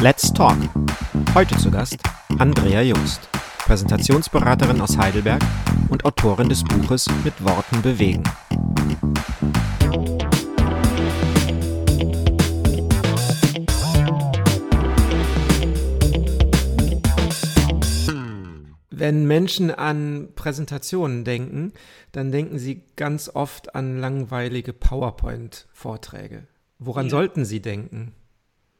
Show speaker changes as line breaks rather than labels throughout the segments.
Let's Talk. Heute zu Gast Andrea Jungst, Präsentationsberaterin aus Heidelberg und Autorin des Buches Mit Worten bewegen. Wenn Menschen an Präsentationen denken, dann denken sie ganz oft an langweilige PowerPoint-Vorträge. Woran ja. sollten sie denken?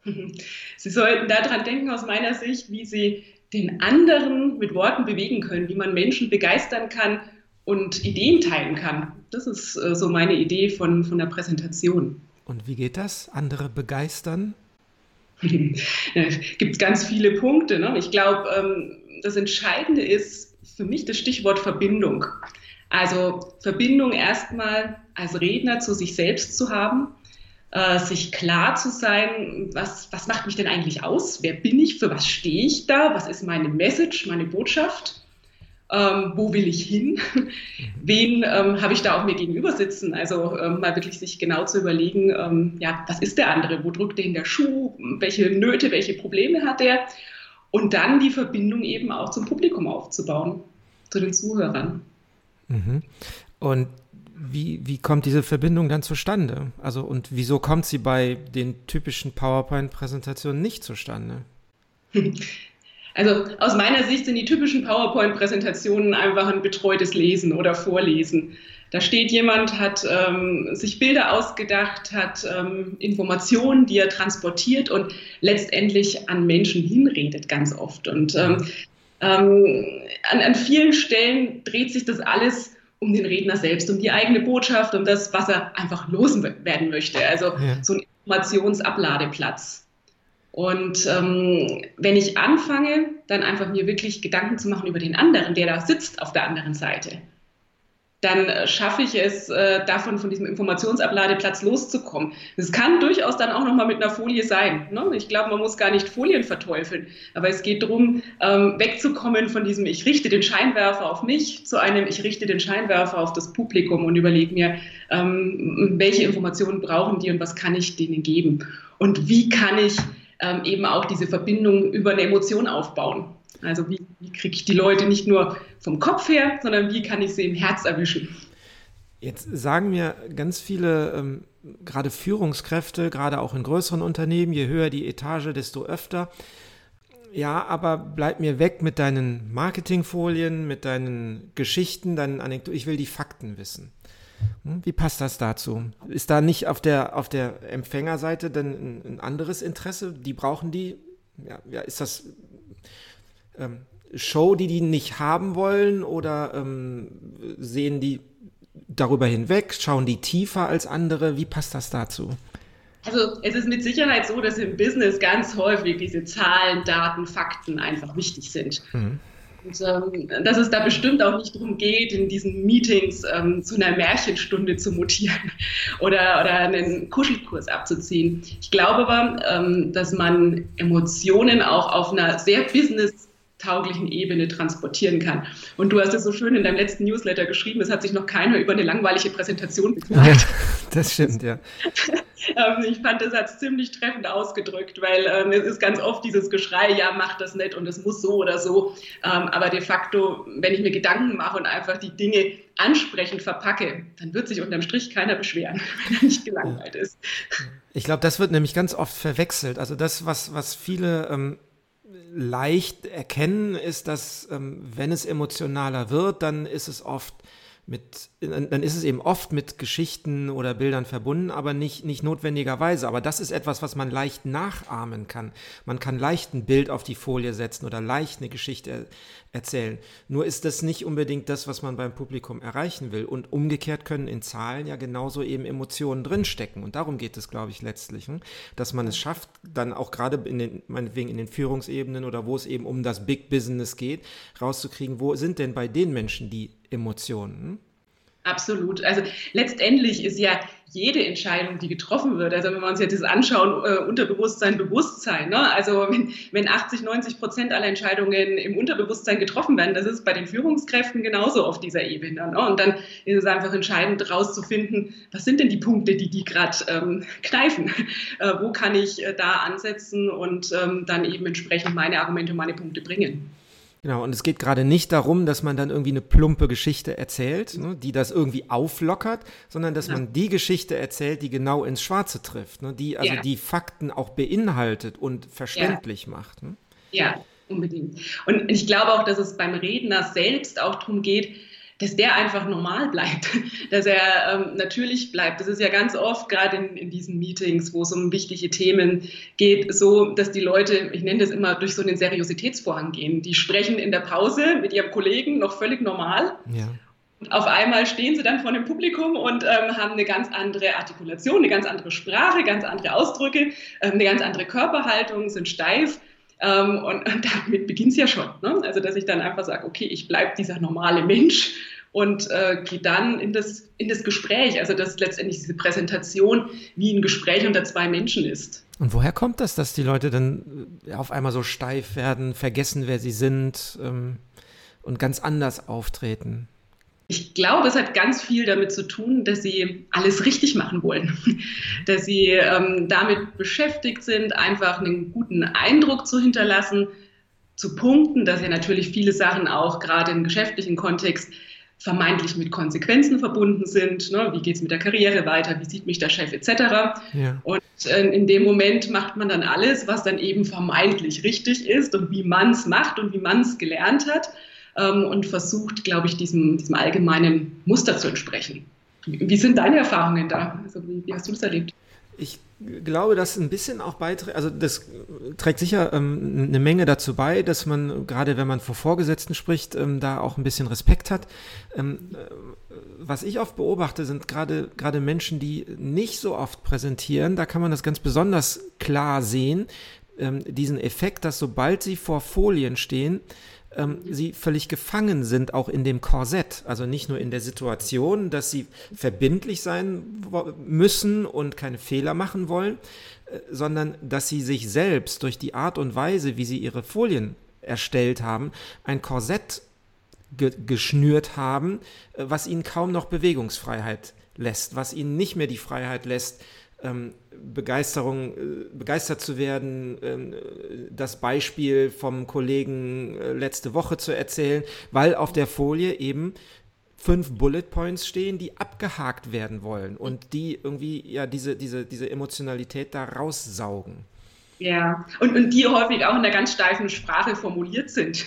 Sie sollten daran denken, aus meiner Sicht, wie Sie den anderen mit Worten bewegen können, wie man Menschen begeistern kann und Ideen teilen kann. Das ist äh, so meine Idee von, von der Präsentation.
Und wie geht das? Andere begeistern?
Es gibt ganz viele Punkte. Ne? Ich glaube, ähm, das Entscheidende ist für mich das Stichwort Verbindung. Also Verbindung erstmal als Redner zu sich selbst zu haben, äh, sich klar zu sein, was, was macht mich denn eigentlich aus? Wer bin ich? Für was stehe ich da? Was ist meine Message, meine Botschaft? Ähm, wo will ich hin? Wen ähm, habe ich da auch mir gegenüber sitzen? Also ähm, mal wirklich sich genau zu überlegen, ähm, ja, was ist der andere? Wo drückt der in der Schuh? Welche Nöte, welche Probleme hat er? Und dann die Verbindung eben auch zum Publikum aufzubauen, zu den Zuhörern.
Mhm. Und wie, wie kommt diese Verbindung dann zustande? Also und wieso kommt sie bei den typischen PowerPoint-Präsentationen nicht zustande?
Also aus meiner Sicht sind die typischen PowerPoint-Präsentationen einfach ein betreutes Lesen oder Vorlesen. Da steht jemand, hat ähm, sich Bilder ausgedacht, hat ähm, Informationen, die er transportiert und letztendlich an Menschen hinredet ganz oft. Und ähm, ähm an, an vielen Stellen dreht sich das alles um den Redner selbst, um die eigene Botschaft, um das, was er einfach loswerden möchte. Also ja. so ein Informationsabladeplatz. Und ähm, wenn ich anfange, dann einfach mir wirklich Gedanken zu machen über den anderen, der da sitzt auf der anderen Seite dann äh, schaffe ich es, äh, davon von diesem Informationsabladeplatz loszukommen. Es kann durchaus dann auch nochmal mit einer Folie sein. Ne? Ich glaube, man muss gar nicht Folien verteufeln, aber es geht darum, ähm, wegzukommen von diesem Ich richte den Scheinwerfer auf mich zu einem Ich richte den Scheinwerfer auf das Publikum und überlege mir, ähm, welche Informationen brauchen die und was kann ich denen geben und wie kann ich ähm, eben auch diese Verbindung über eine Emotion aufbauen. Also wie, wie kriege ich die Leute nicht nur vom Kopf her, sondern wie kann ich sie im Herz erwischen?
Jetzt sagen mir ganz viele, ähm, gerade Führungskräfte, gerade auch in größeren Unternehmen, je höher die Etage, desto öfter. Ja, aber bleib mir weg mit deinen Marketingfolien, mit deinen Geschichten, deinen Anekdoten. Ich will die Fakten wissen. Hm, wie passt das dazu? Ist da nicht auf der, auf der Empfängerseite denn ein, anderes Interesse? Die brauchen die? Ja, ja, ist das ähm, Show, die die nicht haben wollen oder ähm, sehen die darüber hinweg, schauen die tiefer als andere? Wie passt das dazu?
Also es ist mit Sicherheit so, dass im Business ganz häufig diese Zahlen, Daten, Fakten einfach wichtig sind. Mhm. Und ähm, dass es da bestimmt auch nicht darum geht, in diesen Meetings ähm, zu einer Märchenstunde zu mutieren oder, oder einen Kuschelkurs abzuziehen. Ich glaube aber, ähm, dass man Emotionen auch auf einer sehr business tauglichen Ebene transportieren kann. Und du hast es so schön in deinem letzten Newsletter geschrieben, es hat sich noch keiner über eine langweilige Präsentation beklagt.
Das stimmt, ja.
Ähm, ich fand, das hat es ziemlich treffend ausgedrückt, weil ähm, es ist ganz oft dieses Geschrei, ja, mach das nicht und es muss so oder so. Ähm, aber de facto, wenn ich mir Gedanken mache und einfach die Dinge ansprechend verpacke, dann wird sich unterm Strich keiner beschweren, wenn er nicht gelangweilt ist.
Ich glaube, das wird nämlich ganz oft verwechselt. Also das, was, was viele ähm, leicht erkennen, ist, dass ähm, wenn es emotionaler wird, dann ist es oft mit, dann ist es eben oft mit Geschichten oder Bildern verbunden, aber nicht, nicht notwendigerweise. Aber das ist etwas, was man leicht nachahmen kann. Man kann leicht ein Bild auf die Folie setzen oder leicht eine Geschichte er erzählen. Nur ist das nicht unbedingt das, was man beim Publikum erreichen will. Und umgekehrt können in Zahlen ja genauso eben Emotionen drinstecken. Und darum geht es, glaube ich, letztlich, hm? dass man es schafft, dann auch gerade in den, meinetwegen in den Führungsebenen oder wo es eben um das Big Business geht, rauszukriegen, wo sind denn bei den Menschen die Emotionen.
Absolut. Also letztendlich ist ja jede Entscheidung, die getroffen wird, also wenn wir uns jetzt das anschauen, äh, Unterbewusstsein, Bewusstsein, ne? also wenn, wenn 80, 90 Prozent aller Entscheidungen im Unterbewusstsein getroffen werden, das ist bei den Führungskräften genauso auf dieser Ebene. Ne? Und dann ist es einfach entscheidend herauszufinden, was sind denn die Punkte, die die gerade ähm, kneifen, äh, wo kann ich äh, da ansetzen und ähm, dann eben entsprechend meine Argumente, meine Punkte bringen.
Genau, und es geht gerade nicht darum, dass man dann irgendwie eine plumpe Geschichte erzählt, ne, die das irgendwie auflockert, sondern dass ja. man die Geschichte erzählt, die genau ins Schwarze trifft, ne, die also ja. die Fakten auch beinhaltet und verständlich ja. macht. Ne?
Ja, unbedingt. Und ich glaube auch, dass es beim Redner selbst auch darum geht, dass der einfach normal bleibt, dass er ähm, natürlich bleibt. Das ist ja ganz oft, gerade in, in diesen Meetings, wo es um wichtige Themen geht, so, dass die Leute, ich nenne das immer, durch so einen Seriositätsvorhang gehen. Die sprechen in der Pause mit ihrem Kollegen noch völlig normal. Ja. Und auf einmal stehen sie dann vor dem Publikum und ähm, haben eine ganz andere Artikulation, eine ganz andere Sprache, ganz andere Ausdrücke, äh, eine ganz andere Körperhaltung, sind steif. Ähm, und, und, damit beginnt es ja schon. Ne? Also, dass ich dann einfach sage, okay, ich bleibe dieser normale Mensch und äh, gehe dann in das, in das Gespräch. Also, dass letztendlich diese Präsentation wie ein Gespräch unter zwei Menschen ist.
Und woher kommt das, dass die Leute dann äh, auf einmal so steif werden, vergessen, wer sie sind ähm, und ganz anders auftreten?
Ich glaube, es hat ganz viel damit zu tun, dass sie alles richtig machen wollen, dass sie ähm, damit beschäftigt sind, einfach einen guten Eindruck zu hinterlassen, zu punkten, dass ja natürlich viele Sachen auch gerade im geschäftlichen Kontext vermeintlich mit Konsequenzen verbunden sind. Ne? Wie geht es mit der Karriere weiter? Wie sieht mich der Chef etc. Ja. Und äh, in dem Moment macht man dann alles, was dann eben vermeintlich richtig ist und wie man es macht und wie man es gelernt hat ähm, und versucht, glaube ich, diesem, diesem allgemeinen Muster zu entsprechen. Wie sind deine Erfahrungen da? Also wie, wie hast du das erlebt?
Ich glaube, dass ein bisschen auch beiträgt, also das trägt sicher ähm, eine Menge dazu bei, dass man, gerade wenn man vor Vorgesetzten spricht, ähm, da auch ein bisschen Respekt hat. Ähm, äh, was ich oft beobachte, sind gerade, gerade Menschen, die nicht so oft präsentieren, da kann man das ganz besonders klar sehen, ähm, diesen Effekt, dass sobald sie vor Folien stehen, ähm, sie völlig gefangen sind, auch in dem Korsett. Also nicht nur in der Situation, dass sie verbindlich sein müssen und keine Fehler machen wollen, äh, sondern dass sie sich selbst durch die Art und Weise, wie sie ihre Folien erstellt haben, ein Korsett ge geschnürt haben, äh, was ihnen kaum noch Bewegungsfreiheit lässt, was ihnen nicht mehr die Freiheit lässt, ähm, Begeisterung, äh, begeistert zu werden, ähm, das Beispiel vom Kollegen äh, letzte Woche zu erzählen, weil auf der Folie eben fünf Bullet Points stehen, die abgehakt werden wollen und die irgendwie ja diese, diese, diese Emotionalität da raussaugen.
Ja, und, und die häufig auch in einer ganz steifen Sprache formuliert sind.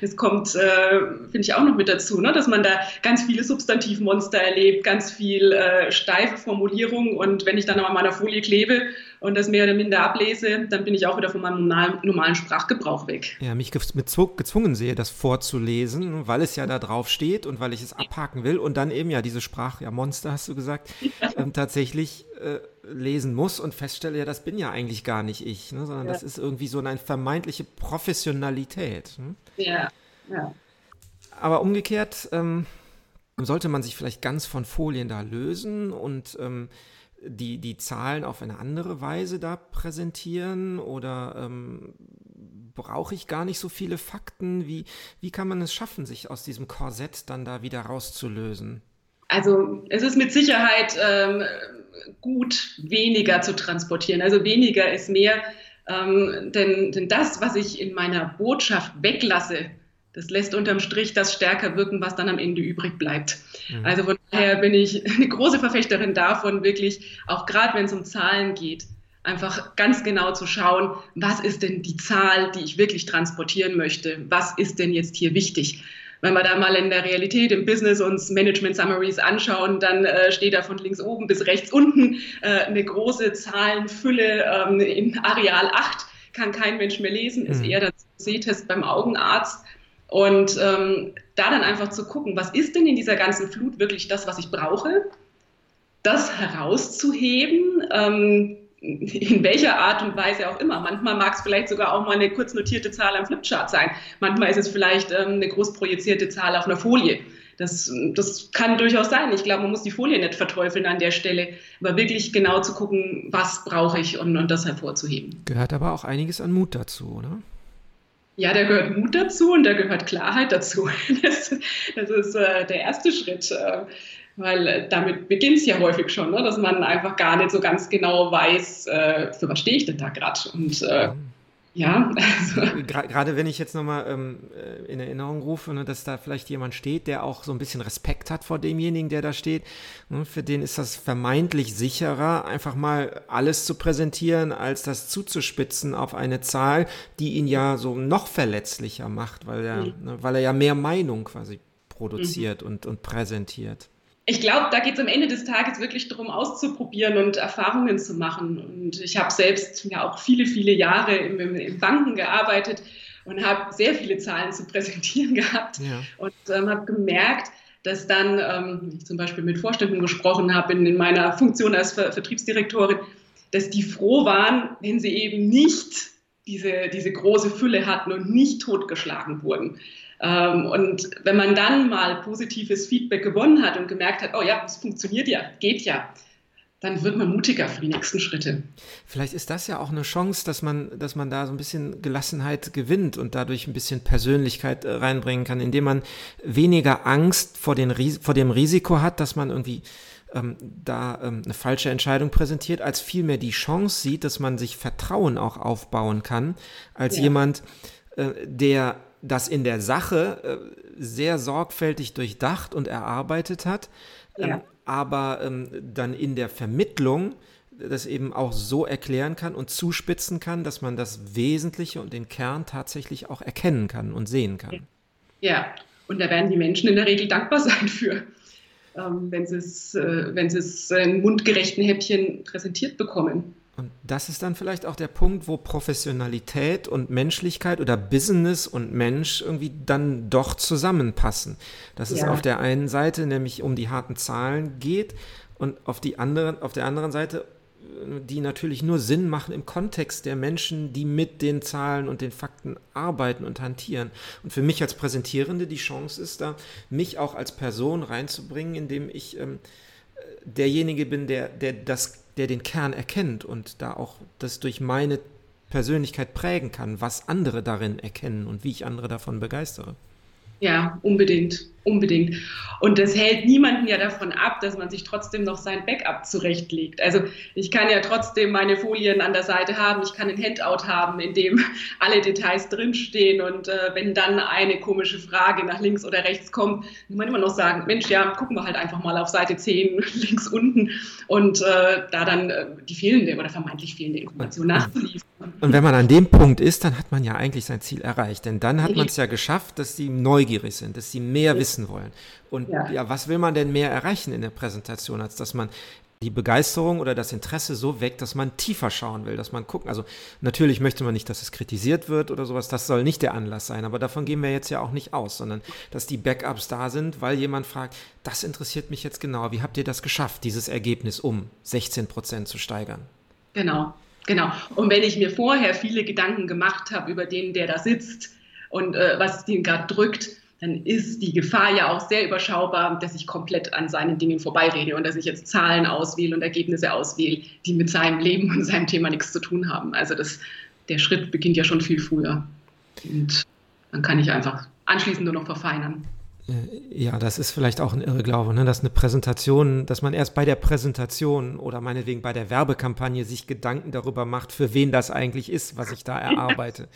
Das kommt, äh, finde ich, auch noch mit dazu, ne? dass man da ganz viele Substantivmonster erlebt, ganz viel äh, steife Formulierung. Und wenn ich dann an meiner Folie klebe und das mehr oder minder ablese, dann bin ich auch wieder von meinem normalen, normalen Sprachgebrauch weg.
Ja, mich gezwungen sehe, das vorzulesen, weil es ja da drauf steht und weil ich es abhaken will und dann eben ja diese Sprach, ja Monster hast du gesagt. Ähm, tatsächlich äh, lesen muss und feststelle, ja, das bin ja eigentlich gar nicht ich, ne, sondern ja. das ist irgendwie so eine vermeintliche Professionalität. Ne? Ja, ja. Aber umgekehrt ähm, sollte man sich vielleicht ganz von Folien da lösen und ähm, die, die Zahlen auf eine andere Weise da präsentieren oder ähm, brauche ich gar nicht so viele Fakten? Wie, wie kann man es schaffen, sich aus diesem Korsett dann da wieder rauszulösen?
Also es ist mit Sicherheit ähm, gut, weniger zu transportieren. Also weniger ist mehr. Ähm, denn, denn das, was ich in meiner Botschaft weglasse, das lässt unterm Strich das stärker wirken, was dann am Ende übrig bleibt. Mhm. Also von daher bin ich eine große Verfechterin davon, wirklich, auch gerade wenn es um Zahlen geht, einfach ganz genau zu schauen, was ist denn die Zahl, die ich wirklich transportieren möchte? Was ist denn jetzt hier wichtig? Wenn wir da mal in der Realität, im Business uns Management Summaries anschauen, dann äh, steht da von links oben bis rechts unten äh, eine große Zahlenfülle ähm, in Areal 8, kann kein Mensch mehr lesen, ist mhm. eher der Sehtest beim Augenarzt. Und ähm, da dann einfach zu gucken, was ist denn in dieser ganzen Flut wirklich das, was ich brauche? Das herauszuheben, ähm, in welcher Art und Weise auch immer. Manchmal mag es vielleicht sogar auch mal eine kurz notierte Zahl am Flipchart sein. Manchmal ist es vielleicht ähm, eine groß projizierte Zahl auf einer Folie. Das, das kann durchaus sein. Ich glaube, man muss die Folie nicht verteufeln an der Stelle, aber wirklich genau zu gucken, was brauche ich und, und das hervorzuheben.
Gehört aber auch einiges an Mut dazu, oder?
Ja, da gehört Mut dazu und da gehört Klarheit dazu. Das, das ist äh, der erste Schritt, äh, weil äh, damit beginnt es ja häufig schon, ne, dass man einfach gar nicht so ganz genau weiß, äh, für was stehe ich denn da gerade. Und äh. Ja,
also. Gerade wenn ich jetzt nochmal ähm, äh, in Erinnerung rufe, ne, dass da vielleicht jemand steht, der auch so ein bisschen Respekt hat vor demjenigen, der da steht. Ne, für den ist das vermeintlich sicherer, einfach mal alles zu präsentieren, als das zuzuspitzen auf eine Zahl, die ihn ja so noch verletzlicher macht, weil er, mhm. ne, weil er ja mehr Meinung quasi produziert mhm. und, und präsentiert
ich glaube, da geht es am Ende des Tages wirklich darum, auszuprobieren und Erfahrungen zu machen. Und ich habe selbst ja auch viele, viele Jahre im, im, im Banken gearbeitet und habe sehr viele Zahlen zu präsentieren gehabt ja. und ähm, habe gemerkt, dass dann, ähm, ich zum Beispiel mit Vorständen gesprochen habe in, in meiner Funktion als Ver Vertriebsdirektorin, dass die froh waren, wenn sie eben nicht diese, diese große Fülle hatten und nicht totgeschlagen wurden. Ähm, und wenn man dann mal positives Feedback gewonnen hat und gemerkt hat, oh ja, es funktioniert ja, geht ja, dann wird man mutiger für die nächsten Schritte.
Vielleicht ist das ja auch eine Chance, dass man, dass man da so ein bisschen Gelassenheit gewinnt und dadurch ein bisschen Persönlichkeit äh, reinbringen kann, indem man weniger Angst vor, den, vor dem Risiko hat, dass man irgendwie ähm, da ähm, eine falsche Entscheidung präsentiert, als vielmehr die Chance sieht, dass man sich Vertrauen auch aufbauen kann, als ja. jemand, äh, der das in der Sache äh, sehr sorgfältig durchdacht und erarbeitet hat, ja. ähm, aber ähm, dann in der Vermittlung das eben auch so erklären kann und zuspitzen kann, dass man das Wesentliche und den Kern tatsächlich auch erkennen kann und sehen kann.
Ja, und da werden die Menschen in der Regel dankbar sein für, ähm, wenn sie es, äh, wenn sie es in mundgerechten Häppchen präsentiert bekommen.
Und das ist dann vielleicht auch der Punkt, wo Professionalität und Menschlichkeit oder Business und Mensch irgendwie dann doch zusammenpassen. Dass ja. es auf der einen Seite nämlich um die harten Zahlen geht und auf, die anderen, auf der anderen Seite, die natürlich nur Sinn machen im Kontext der Menschen, die mit den Zahlen und den Fakten arbeiten und hantieren. Und für mich als Präsentierende die Chance ist da, mich auch als Person reinzubringen, indem ich ähm, äh, derjenige bin, der, der das der den Kern erkennt und da auch das durch meine Persönlichkeit prägen kann, was andere darin erkennen und wie ich andere davon begeistere.
Ja, unbedingt, unbedingt. Und das hält niemanden ja davon ab, dass man sich trotzdem noch sein Backup zurechtlegt. Also ich kann ja trotzdem meine Folien an der Seite haben, ich kann ein Handout haben, in dem alle Details drinstehen und äh, wenn dann eine komische Frage nach links oder rechts kommt, kann man immer noch sagen, Mensch, ja, gucken wir halt einfach mal auf Seite 10 links unten und äh, da dann äh, die fehlende oder vermeintlich fehlende Information nachzuliefern.
Und wenn man an dem Punkt ist, dann hat man ja eigentlich sein Ziel erreicht. Denn dann hat man es ja geschafft, dass sie neugierig sind, dass sie mehr wissen wollen. Und ja. ja, was will man denn mehr erreichen in der Präsentation, als dass man die Begeisterung oder das Interesse so weckt, dass man tiefer schauen will, dass man gucken. Also natürlich möchte man nicht, dass es kritisiert wird oder sowas. Das soll nicht der Anlass sein. Aber davon gehen wir jetzt ja auch nicht aus, sondern dass die Backups da sind, weil jemand fragt, das interessiert mich jetzt genau. Wie habt ihr das geschafft, dieses Ergebnis um 16 Prozent zu steigern?
Genau. Genau. Und wenn ich mir vorher viele Gedanken gemacht habe über den, der da sitzt und äh, was den gerade drückt, dann ist die Gefahr ja auch sehr überschaubar, dass ich komplett an seinen Dingen vorbeirede und dass ich jetzt Zahlen auswähle und Ergebnisse auswähle, die mit seinem Leben und seinem Thema nichts zu tun haben. Also das, der Schritt beginnt ja schon viel früher. Und dann kann ich einfach anschließend nur noch verfeinern.
Äh, ja, das ist vielleicht auch ein Irrglaube, ne? dass eine Präsentation, dass man erst bei der Präsentation oder meinetwegen bei der Werbekampagne sich Gedanken darüber macht, für wen das eigentlich ist, was ich da erarbeite.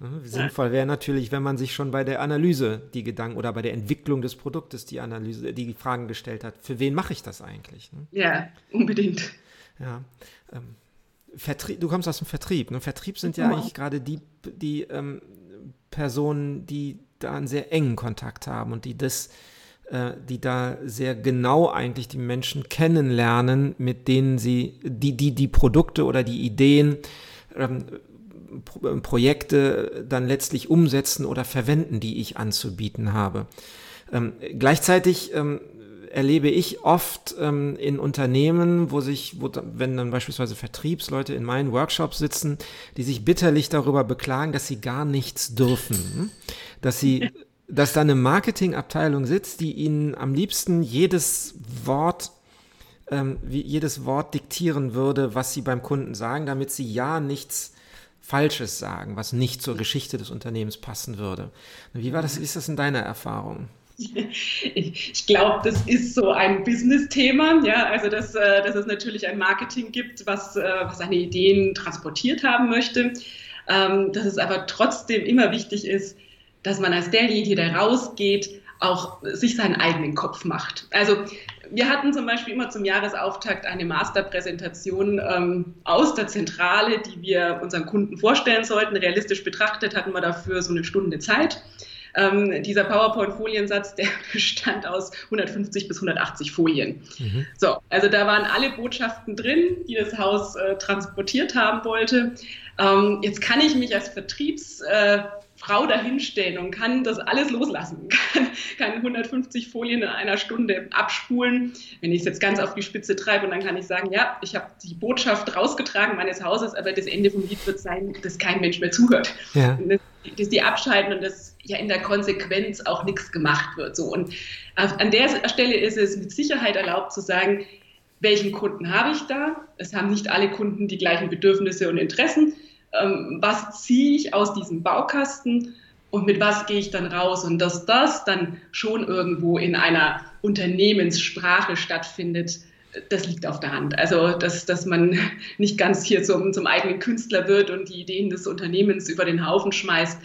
Ne? Sinnvoll wäre natürlich, wenn man sich schon bei der Analyse die Gedanken oder bei der Entwicklung des Produktes die Analyse, die Fragen gestellt hat, für wen mache ich das eigentlich? Ne?
Ja, unbedingt.
Ja. Ähm, Vertrieb, du kommst aus dem Vertrieb. Ne? Vertrieb sind ja, ja eigentlich gerade die, die ähm, Personen, die da einen sehr engen Kontakt haben und die das, äh, die da sehr genau eigentlich die Menschen kennenlernen, mit denen sie, die, die, die Produkte oder die Ideen, ähm, Projekte dann letztlich umsetzen oder verwenden, die ich anzubieten habe. Ähm, gleichzeitig ähm, erlebe ich oft ähm, in Unternehmen, wo sich, wo, wenn dann beispielsweise Vertriebsleute in meinen Workshops sitzen, die sich bitterlich darüber beklagen, dass sie gar nichts dürfen, dass sie dass da eine Marketingabteilung sitzt, die ihnen am liebsten jedes Wort ähm, wie jedes Wort diktieren würde, was sie beim Kunden sagen, damit sie ja nichts Falsches sagen, was nicht zur Geschichte des Unternehmens passen würde. Wie war das, ist das in deiner Erfahrung?
Ich glaube, das ist so ein Business-Thema, ja, also dass, äh, dass es natürlich ein Marketing gibt, was, äh, was seine Ideen transportiert haben möchte, ähm, dass es aber trotzdem immer wichtig ist, dass man als derjenige, der rausgeht, auch sich seinen eigenen Kopf macht. Also wir hatten zum Beispiel immer zum Jahresauftakt eine Masterpräsentation ähm, aus der Zentrale, die wir unseren Kunden vorstellen sollten. Realistisch betrachtet hatten wir dafür so eine Stunde Zeit. Ähm, dieser PowerPoint-Foliensatz, der bestand aus 150 bis 180 Folien. Mhm. So, also da waren alle Botschaften drin, die das Haus äh, transportiert haben wollte. Ähm, jetzt kann ich mich als Vertriebs äh, Frau dahinstellen und kann das alles loslassen, kann, kann 150 Folien in einer Stunde abspulen, wenn ich es jetzt ganz auf die Spitze treibe und dann kann ich sagen, ja, ich habe die Botschaft rausgetragen meines Hauses, aber das Ende vom Lied wird sein, dass kein Mensch mehr zuhört. Ja. Das, dass die abschalten und dass ja in der Konsequenz auch nichts gemacht wird. So. Und an der Stelle ist es mit Sicherheit erlaubt zu sagen, welchen Kunden habe ich da? Es haben nicht alle Kunden die gleichen Bedürfnisse und Interessen ähm, was ziehe ich aus diesem Baukasten und mit was gehe ich dann raus und dass das dann schon irgendwo in einer Unternehmenssprache stattfindet, das liegt auf der Hand. Also, dass, dass man nicht ganz hier zum, zum eigenen Künstler wird und die Ideen des Unternehmens über den Haufen schmeißt,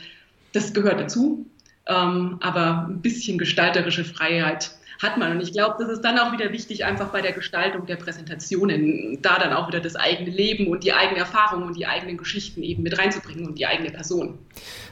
das gehört dazu. Ähm, aber ein bisschen gestalterische Freiheit hat man. Und ich glaube, das ist dann auch wieder wichtig, einfach bei der Gestaltung der Präsentationen, da dann auch wieder das eigene Leben und die eigene Erfahrung und die eigenen Geschichten eben mit reinzubringen und die eigene Person.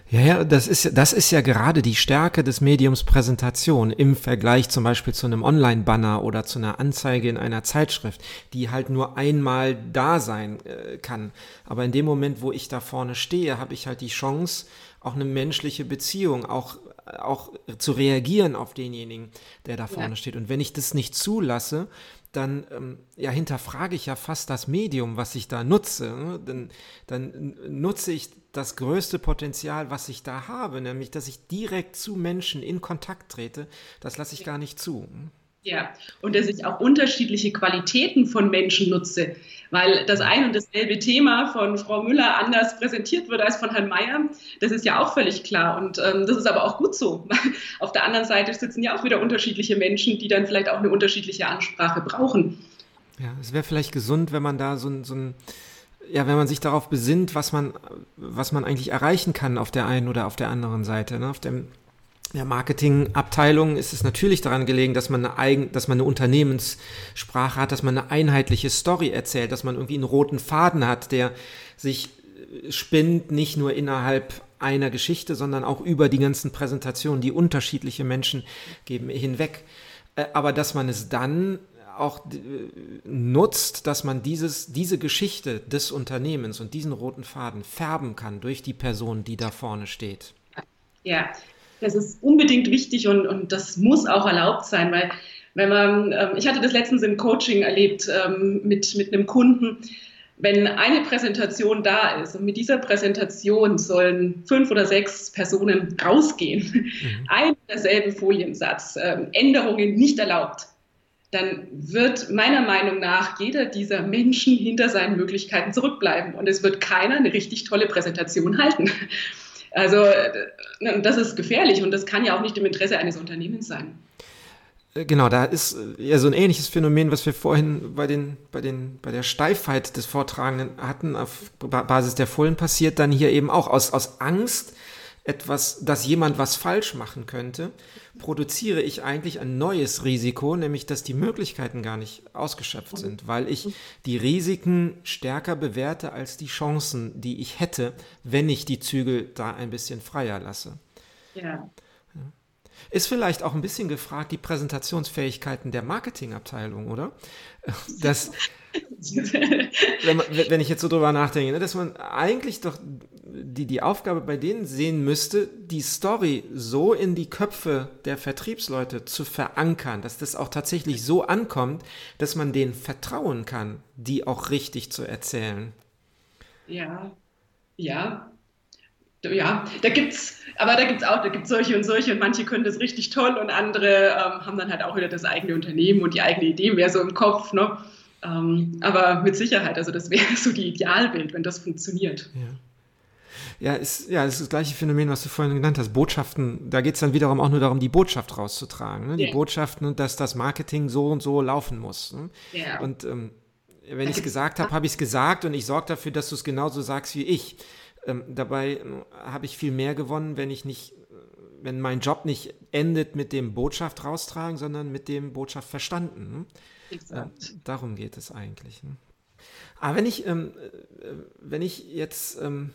Ja, ja, das ist, das ist ja gerade die Stärke des Mediums Präsentation im Vergleich zum Beispiel zu einem Online-Banner oder zu einer Anzeige in einer Zeitschrift, die halt nur einmal da sein äh, kann. Aber in dem Moment, wo ich da vorne stehe, habe ich halt die Chance, auch eine menschliche Beziehung, auch auch zu reagieren auf denjenigen, der da vorne ja. steht. Und wenn ich das nicht zulasse, dann ähm, ja, hinterfrage ich ja fast das Medium, was ich da nutze. Ne? Dann, dann nutze ich das größte Potenzial, was ich da habe, nämlich dass ich direkt zu Menschen in Kontakt trete. Das lasse ich gar nicht zu.
Ja, und dass ich auch unterschiedliche Qualitäten von Menschen nutze, weil das ein und dasselbe Thema von Frau Müller anders präsentiert wird als von Herrn Mayer, das ist ja auch völlig klar und ähm, das ist aber auch gut so. Auf der anderen Seite sitzen ja auch wieder unterschiedliche Menschen, die dann vielleicht auch eine unterschiedliche Ansprache brauchen.
Ja, es wäre vielleicht gesund, wenn man da so ein, so ein ja, wenn man sich darauf besinnt, was man, was man eigentlich erreichen kann auf der einen oder auf der anderen Seite. Ne? Auf dem der Marketingabteilung ist es natürlich daran gelegen, dass man eine eigen, dass man eine Unternehmenssprache hat, dass man eine einheitliche Story erzählt, dass man irgendwie einen roten Faden hat, der sich äh, spinnt, nicht nur innerhalb einer Geschichte, sondern auch über die ganzen Präsentationen, die unterschiedliche Menschen geben, hinweg. Äh, aber dass man es dann auch äh, nutzt, dass man dieses, diese Geschichte des Unternehmens und diesen roten Faden färben kann durch die Person, die da vorne steht.
Ja, das ist unbedingt wichtig und, und das muss auch erlaubt sein, weil wenn man, ähm, ich hatte das letztens im Coaching erlebt ähm, mit, mit einem Kunden, wenn eine Präsentation da ist und mit dieser Präsentation sollen fünf oder sechs Personen rausgehen, mhm. ein derselben Foliensatz, ähm, Änderungen nicht erlaubt, dann wird meiner Meinung nach jeder dieser Menschen hinter seinen Möglichkeiten zurückbleiben und es wird keiner eine richtig tolle Präsentation halten. Also äh, das ist gefährlich und das kann ja auch nicht im Interesse eines Unternehmens sein.
Äh, genau, da ist äh, ja so ein ähnliches Phänomen, was wir vorhin bei, den, bei, den, bei der Steifheit des Vortragenden hatten, auf Basis der Folien passiert, dann hier eben auch aus, aus Angst, etwas, dass jemand was falsch machen könnte, produziere ich eigentlich ein neues Risiko, nämlich dass die Möglichkeiten gar nicht ausgeschöpft sind, weil ich die Risiken stärker bewerte als die Chancen, die ich hätte, wenn ich die Zügel da ein bisschen freier lasse. Ja. Ist vielleicht auch ein bisschen gefragt, die Präsentationsfähigkeiten der Marketingabteilung, oder? Das, wenn, man, wenn, ich jetzt so drüber nachdenke, ne, dass man eigentlich doch die, die Aufgabe bei denen sehen müsste, die Story so in die Köpfe der Vertriebsleute zu verankern, dass das auch tatsächlich so ankommt, dass man denen vertrauen kann, die auch richtig zu erzählen.
Ja, ja, Ja, da gibt's, aber da gibt's auch, da gibt's solche und solche und manche können das richtig toll und andere ähm, haben dann halt auch wieder das eigene Unternehmen und die eigene Idee mehr so im Kopf. Ne? Ähm, aber mit Sicherheit, also das wäre so die Idealbild, wenn das funktioniert.
Ja. Ja, ist, ja, ist das gleiche Phänomen, was du vorhin genannt hast. Botschaften, da geht es dann wiederum auch nur darum, die Botschaft rauszutragen. Ne? Die yeah. Botschaften und dass das Marketing so und so laufen muss. Ne? Yeah. Und ähm, wenn ich es gesagt habe, habe ich es gesagt und ich sorge dafür, dass du es genauso sagst wie ich. Ähm, dabei äh, habe ich viel mehr gewonnen, wenn ich nicht, wenn mein Job nicht endet mit dem Botschaft raustragen, sondern mit dem Botschaft verstanden. Ne? Äh, darum geht es eigentlich. Ne? Aber wenn ich, ähm, äh, wenn ich jetzt ähm,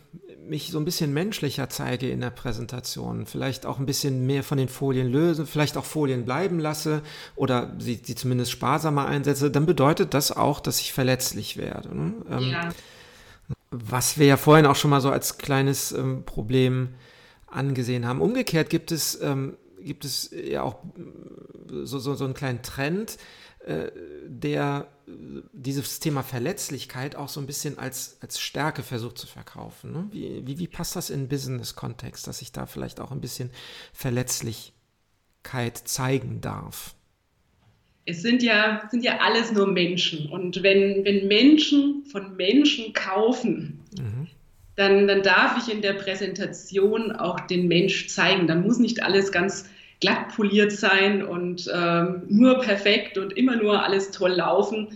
mich so ein bisschen menschlicher zeige in der Präsentation, vielleicht auch ein bisschen mehr von den Folien löse, vielleicht auch Folien bleiben lasse oder sie, sie zumindest sparsamer einsetze, dann bedeutet das auch, dass ich verletzlich werde. Ne? Ähm, ja. Was wir ja vorhin auch schon mal so als kleines ähm, Problem angesehen haben. Umgekehrt gibt es, ähm, gibt es ja auch so, so, so einen kleinen Trend, äh, der dieses Thema Verletzlichkeit auch so ein bisschen als, als Stärke versucht zu verkaufen. Ne? Wie, wie, wie passt das in Business-Kontext, dass ich da vielleicht auch ein bisschen Verletzlichkeit zeigen darf?
Es sind ja, sind ja alles nur Menschen. Und wenn, wenn Menschen von Menschen kaufen, mhm. dann, dann darf ich in der Präsentation auch den Mensch zeigen. Dann muss nicht alles ganz glatt poliert sein und ähm, nur perfekt und immer nur alles toll laufen,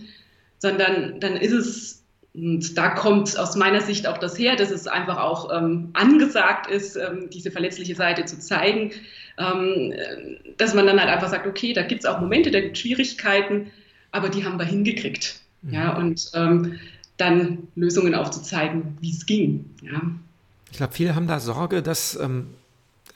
sondern dann ist es, und da kommt aus meiner Sicht auch das her, dass es einfach auch ähm, angesagt ist, ähm, diese verletzliche Seite zu zeigen, ähm, dass man dann halt einfach sagt, okay, da gibt es auch Momente, da gibt es Schwierigkeiten, aber die haben wir hingekriegt. Mhm. Ja, und ähm, dann Lösungen aufzuzeigen, wie es ging. Ja.
Ich glaube, viele haben da Sorge, dass ähm,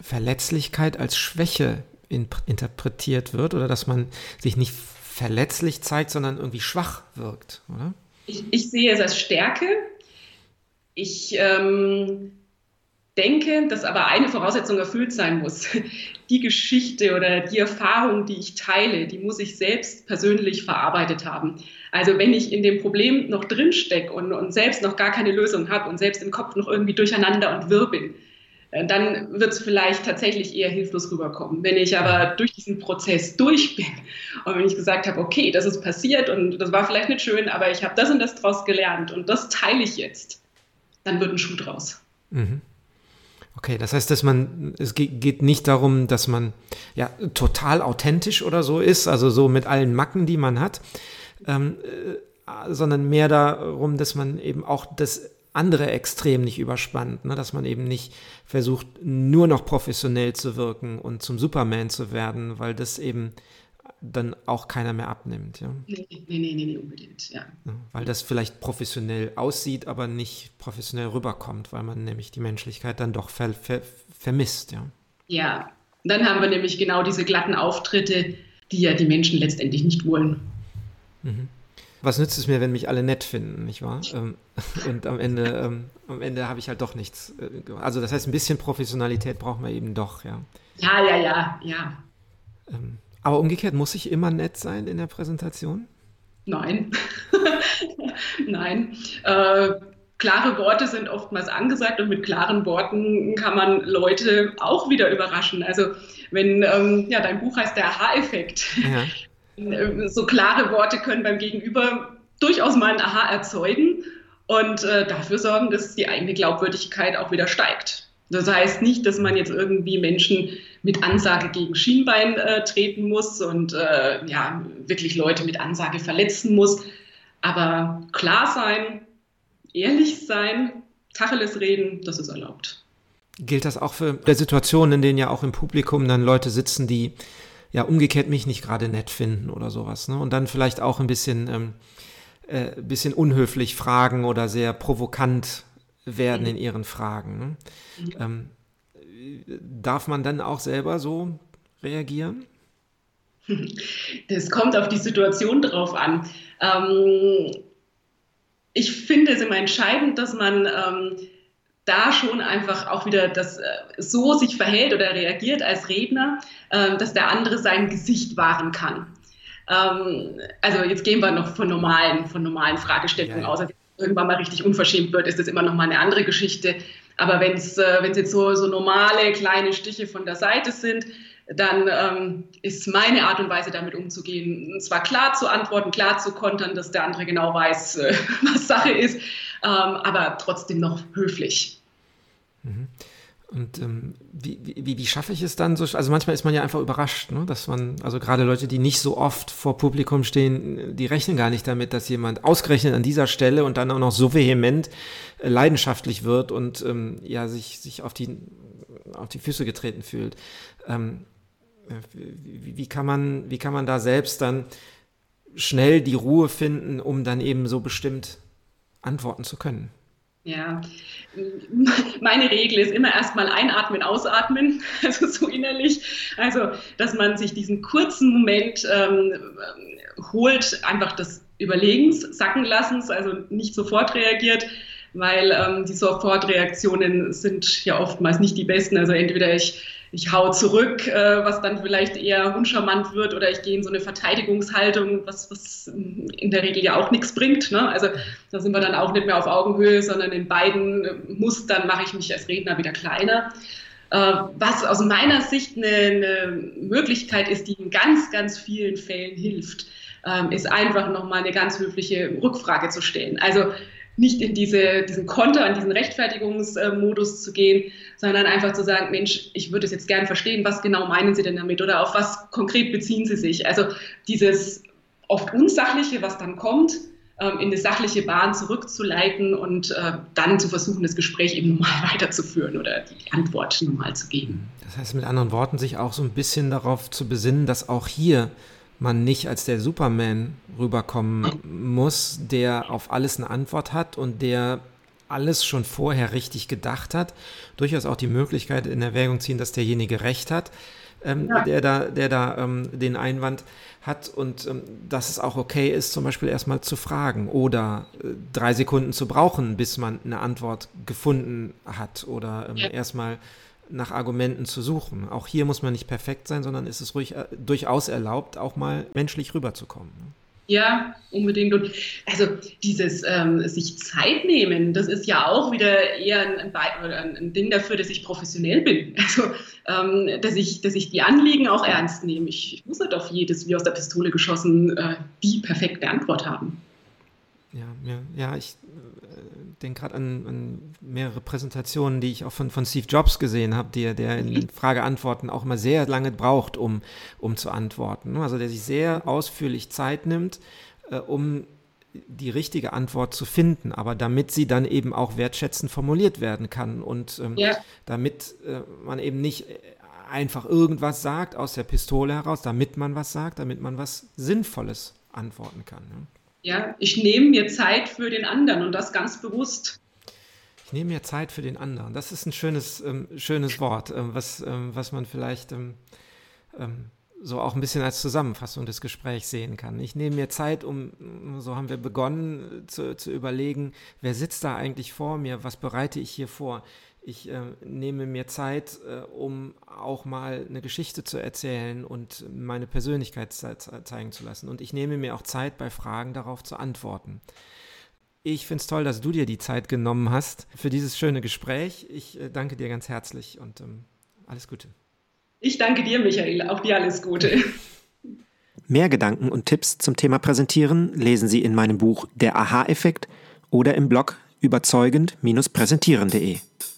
Verletzlichkeit als Schwäche in, interpretiert wird oder dass man sich nicht verletzlich zeigt, sondern irgendwie schwach wirkt, oder?
Ich, ich sehe es als Stärke. Ich ähm, denke, dass aber eine Voraussetzung erfüllt sein muss. Die Geschichte oder die Erfahrung, die ich teile, die muss ich selbst persönlich verarbeitet haben. Also wenn ich in dem Problem noch drinstecke und, und selbst noch gar keine Lösung habe und selbst im Kopf noch irgendwie durcheinander und wirr bin, dann wird es vielleicht tatsächlich eher hilflos rüberkommen. Wenn ich aber durch diesen Prozess durch bin und wenn ich gesagt habe, okay, das ist passiert und das war vielleicht nicht schön, aber ich habe das und das draus gelernt und das teile ich jetzt, dann wird ein Schuh draus. Mhm.
Okay, das heißt, dass man, es geht nicht darum, dass man ja total authentisch oder so ist, also so mit allen Macken, die man hat, ähm, äh, sondern mehr darum, dass man eben auch das andere Extrem nicht überspannt, ne? dass man eben nicht versucht, nur noch professionell zu wirken und zum Superman zu werden, weil das eben dann auch keiner mehr abnimmt. Ja? Nee, nee, nee, nee, unbedingt, ja. Weil das vielleicht professionell aussieht, aber nicht professionell rüberkommt, weil man nämlich die Menschlichkeit dann doch ver ver vermisst. Ja.
ja, dann haben wir nämlich genau diese glatten Auftritte, die ja die Menschen letztendlich nicht wollen.
Mhm was nützt es mir, wenn mich alle nett finden, nicht wahr? Ähm, und am Ende, ähm, am Ende habe ich halt doch nichts. Äh, also das heißt, ein bisschen Professionalität brauchen wir eben doch, ja.
Ja, ja, ja, ja.
Ähm, aber umgekehrt, muss ich immer nett sein in der Präsentation?
Nein. Nein. Äh, klare Worte sind oftmals angesagt und mit klaren Worten kann man Leute auch wieder überraschen. Also wenn ähm, ja, dein Buch heißt der Aha-Effekt. Ja. Äh, so klare Worte können beim Gegenüber durchaus mal ein Aha erzeugen und äh, dafür sorgen, dass die eigene Glaubwürdigkeit auch wieder steigt. Das heißt nicht, dass man jetzt irgendwie Menschen mit Ansage gegen Schienbein äh, treten muss und äh, ja, wirklich Leute mit Ansage verletzen muss. Aber klar sein, ehrlich sein, Tacheles reden, das ist erlaubt.
Gilt das auch für Situationen, in denen ja auch im Publikum dann Leute sitzen, die ja umgekehrt mich nicht gerade nett finden oder sowas. Ne? Und dann vielleicht auch ein bisschen, ähm, äh, bisschen unhöflich fragen oder sehr provokant werden mhm. in ihren Fragen. Ne? Ähm, darf man dann auch selber so reagieren?
Das kommt auf die Situation drauf an. Ähm, ich finde es immer entscheidend, dass man ähm, da schon einfach auch wieder das äh, so sich verhält oder reagiert als Redner, äh, dass der andere sein Gesicht wahren kann. Ähm, also jetzt gehen wir noch von normalen, von normalen Fragestellungen ja, ja. aus. Also irgendwann mal richtig unverschämt wird, ist das immer noch mal eine andere Geschichte. Aber wenn es äh, jetzt so, so normale kleine Stiche von der Seite sind, dann ähm, ist meine Art und Weise damit umzugehen, zwar klar zu antworten, klar zu kontern, dass der andere genau weiß, äh, was Sache ist, ähm, aber trotzdem noch höflich.
Mhm. Und ähm, wie, wie, wie schaffe ich es dann so? Also manchmal ist man ja einfach überrascht, ne? dass man, also gerade Leute, die nicht so oft vor Publikum stehen, die rechnen gar nicht damit, dass jemand ausgerechnet an dieser Stelle und dann auch noch so vehement äh, leidenschaftlich wird und ähm, ja sich, sich auf, die, auf die Füße getreten fühlt. Ähm, wie, wie, kann man, wie kann man da selbst dann schnell die Ruhe finden, um dann eben so bestimmt antworten zu können?
Ja, meine Regel ist immer erstmal einatmen, ausatmen, also so innerlich. Also, dass man sich diesen kurzen Moment ähm, holt, einfach des Überlegens, sacken lassens, also nicht sofort reagiert, weil ähm, die Sofortreaktionen sind ja oftmals nicht die besten. Also entweder ich ich hau zurück, äh, was dann vielleicht eher uncharmant wird, oder ich gehe in so eine Verteidigungshaltung, was, was in der Regel ja auch nichts bringt. Ne? Also da sind wir dann auch nicht mehr auf Augenhöhe, sondern in beiden äh, Mustern mache ich mich als Redner wieder kleiner. Äh, was aus meiner Sicht eine, eine, Möglichkeit ist, die in ganz, ganz vielen Fällen hilft, ähm, ist einfach nochmal eine ganz höfliche Rückfrage zu stellen. Also nicht in diese, diesen Konter, in diesen Rechtfertigungsmodus zu gehen, sondern einfach zu sagen, Mensch, ich würde es jetzt gern verstehen, was genau meinen Sie denn damit oder auf was konkret beziehen Sie sich? Also dieses oft Unsachliche, was dann kommt, ähm, in eine sachliche Bahn zurückzuleiten und äh, dann zu versuchen, das Gespräch eben normal weiterzuführen oder die Antwort normal zu geben.
Das heißt mit anderen Worten, sich auch so ein bisschen darauf zu besinnen, dass auch hier man nicht als der Superman rüberkommen muss, der auf alles eine Antwort hat und der alles schon vorher richtig gedacht hat. Durchaus auch die Möglichkeit in Erwägung ziehen, dass derjenige recht hat, ähm, ja. der da, der da ähm, den Einwand hat und ähm, dass es auch okay ist, zum Beispiel erstmal zu fragen oder äh, drei Sekunden zu brauchen, bis man eine Antwort gefunden hat oder ähm, ja. erstmal nach Argumenten zu suchen. Auch hier muss man nicht perfekt sein, sondern ist es ruhig, äh, durchaus erlaubt, auch mal menschlich rüberzukommen. Ne?
Ja, unbedingt. Und also dieses ähm, sich Zeit nehmen, das ist ja auch wieder eher ein, ein, ein Ding dafür, dass ich professionell bin. Also ähm, dass, ich, dass ich die Anliegen auch ernst nehme. Ich, ich muss nicht auf jedes wie aus der Pistole geschossen äh, die perfekte Antwort haben.
Ja, ja, ja ich denke gerade an, an, mehrere Präsentationen, die ich auch von, von Steve Jobs gesehen habe, der, der in Frage-Antworten auch immer sehr lange braucht, um, um zu antworten. Ne? Also der sich sehr ausführlich Zeit nimmt, äh, um die richtige Antwort zu finden, aber damit sie dann eben auch wertschätzend formuliert werden kann und ähm, ja. damit äh, man eben nicht einfach irgendwas sagt aus der Pistole heraus, damit man was sagt, damit man was Sinnvolles antworten kann. Ne?
Ja, ich nehme mir Zeit für den anderen und das ganz bewusst.
Ich nehme mir Zeit für den anderen. Das ist ein schönes, ähm, schönes Wort, ähm, was, ähm, was man vielleicht ähm, ähm, so auch ein bisschen als Zusammenfassung des Gesprächs sehen kann. Ich nehme mir Zeit, um, so haben wir begonnen zu, zu überlegen, wer sitzt da eigentlich vor mir, was bereite ich hier vor ich äh, nehme mir Zeit, äh, um auch mal eine Geschichte zu erzählen und meine Persönlichkeit ze zeigen zu lassen. Und ich nehme mir auch Zeit, bei Fragen darauf zu antworten. Ich finde es toll, dass du dir die Zeit genommen hast für dieses schöne Gespräch. Ich äh, danke dir ganz herzlich und ähm, alles Gute.
Ich danke dir, Michael. Auch dir alles Gute.
Mehr Gedanken und Tipps zum Thema Präsentieren lesen Sie in meinem Buch Der Aha-Effekt oder im Blog überzeugend-präsentieren.de.